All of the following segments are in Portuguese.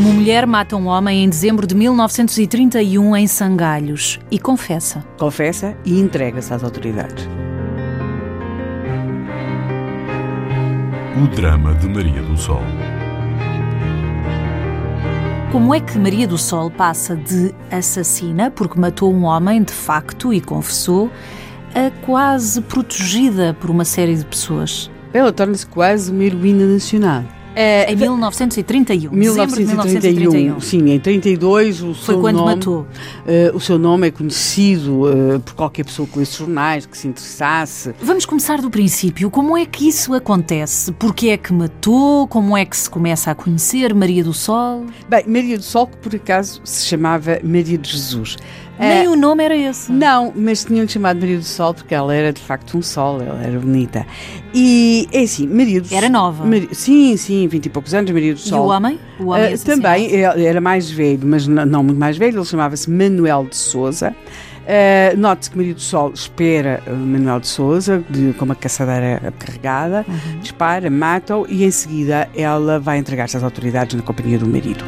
mulher mata um homem em dezembro de 1931 em Sangalhos e confessa. Confessa e entrega-se às autoridades. O drama de Maria do Sol. Como é que Maria do Sol passa de assassina, porque matou um homem de facto e confessou, a quase protegida por uma série de pessoas? Ela torna-se quase uma heroína nacional. É, em 1931, 1931. Sim, em 32 o Foi seu quando nome, matou. Uh, o seu nome é conhecido uh, por qualquer pessoa que lesse jornais, que se interessasse. Vamos começar do princípio. Como é que isso acontece? Porquê é que matou? Como é que se começa a conhecer Maria do Sol? Bem, Maria do Sol, que por acaso se chamava Maria de Jesus. Nem uh, o nome era esse. Não, mas tinham-lhe chamado Maria do Sol porque ela era de facto um sol, ela era bonita. E é assim, Maria do Sol. Era nova. Maria, sim, sim, vinte e poucos anos, Maria do Sol. E o homem? O homem uh, também era mais velho, mas não, não muito mais velho, ele chamava-se Manuel de Souza. Uh, Note-se que Maria do Sol espera Manuel de Souza de, com uma caçadeira carregada, uhum. dispara, mata-o e em seguida ela vai entregar-se às autoridades na companhia do marido.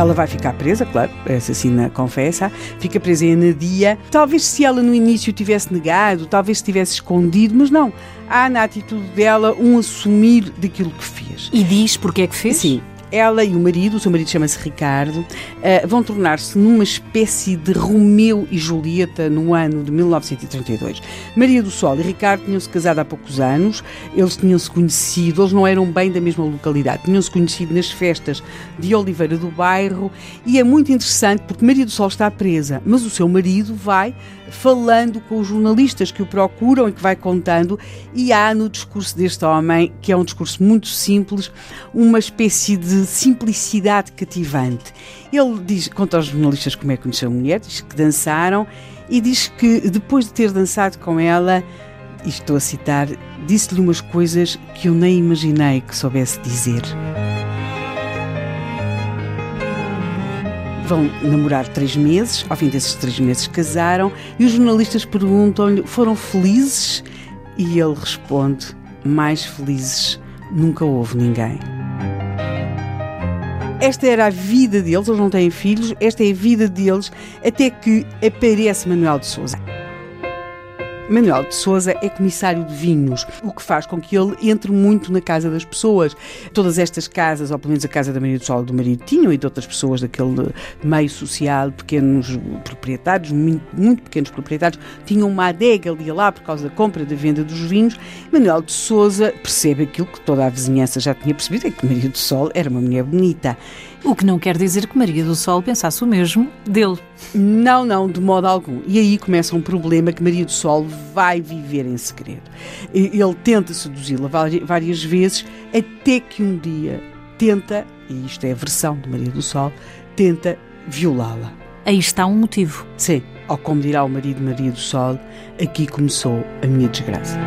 Ela vai ficar presa, claro, a assassina confessa, fica presa em Anadia. Talvez se ela no início tivesse negado, talvez se tivesse escondido, mas não. Há na atitude dela um assumir daquilo que fez. E diz porque é que fez? Sim, ela e o marido, o seu marido chama-se Ricardo, uh, vão tornar-se numa espécie de Romeu e Julieta no ano de 1932. Maria do Sol e Ricardo tinham-se casado há poucos anos, eles tinham-se conhecido, eles não eram bem da mesma localidade, tinham-se conhecido nas festas de Oliveira do Bairro e é muito interessante porque Maria do Sol está presa, mas o seu marido vai falando com os jornalistas que o procuram e que vai contando, e há no discurso deste homem, que é um discurso muito simples, uma espécie de simplicidade cativante. Ele diz, conta aos jornalistas como é que conheceu a mulher, diz que dançaram e diz que depois de ter dançado com ela, e estou a citar, disse-lhe umas coisas que eu nem imaginei que soubesse dizer. Vão namorar três meses, ao fim desses três meses casaram, e os jornalistas perguntam-lhe: foram felizes? E ele responde: mais felizes nunca houve ninguém. Esta era a vida deles, eles não têm filhos, esta é a vida deles, até que aparece Manuel de Souza. Manuel de Souza é comissário de vinhos, o que faz com que ele entre muito na casa das pessoas. Todas estas casas, ou pelo menos a casa da Maria do Sol do marido, tinham e de outras pessoas daquele meio social, pequenos proprietários, muito, muito pequenos proprietários, tinham uma adega ali lá por causa da compra e da venda dos vinhos. Manuel de Souza percebe aquilo que toda a vizinhança já tinha percebido, é que Maria do Sol era uma mulher bonita. O que não quer dizer que Maria do Sol pensasse o mesmo dele. Não, não, de modo algum. E aí começa um problema que Maria do Sol vai viver em segredo. Ele tenta seduzi-la várias vezes, até que um dia tenta, e isto é a versão de Maria do Sol, tenta violá-la. Aí está um motivo. Sim, ou como dirá o marido Maria do Sol, aqui começou a minha desgraça.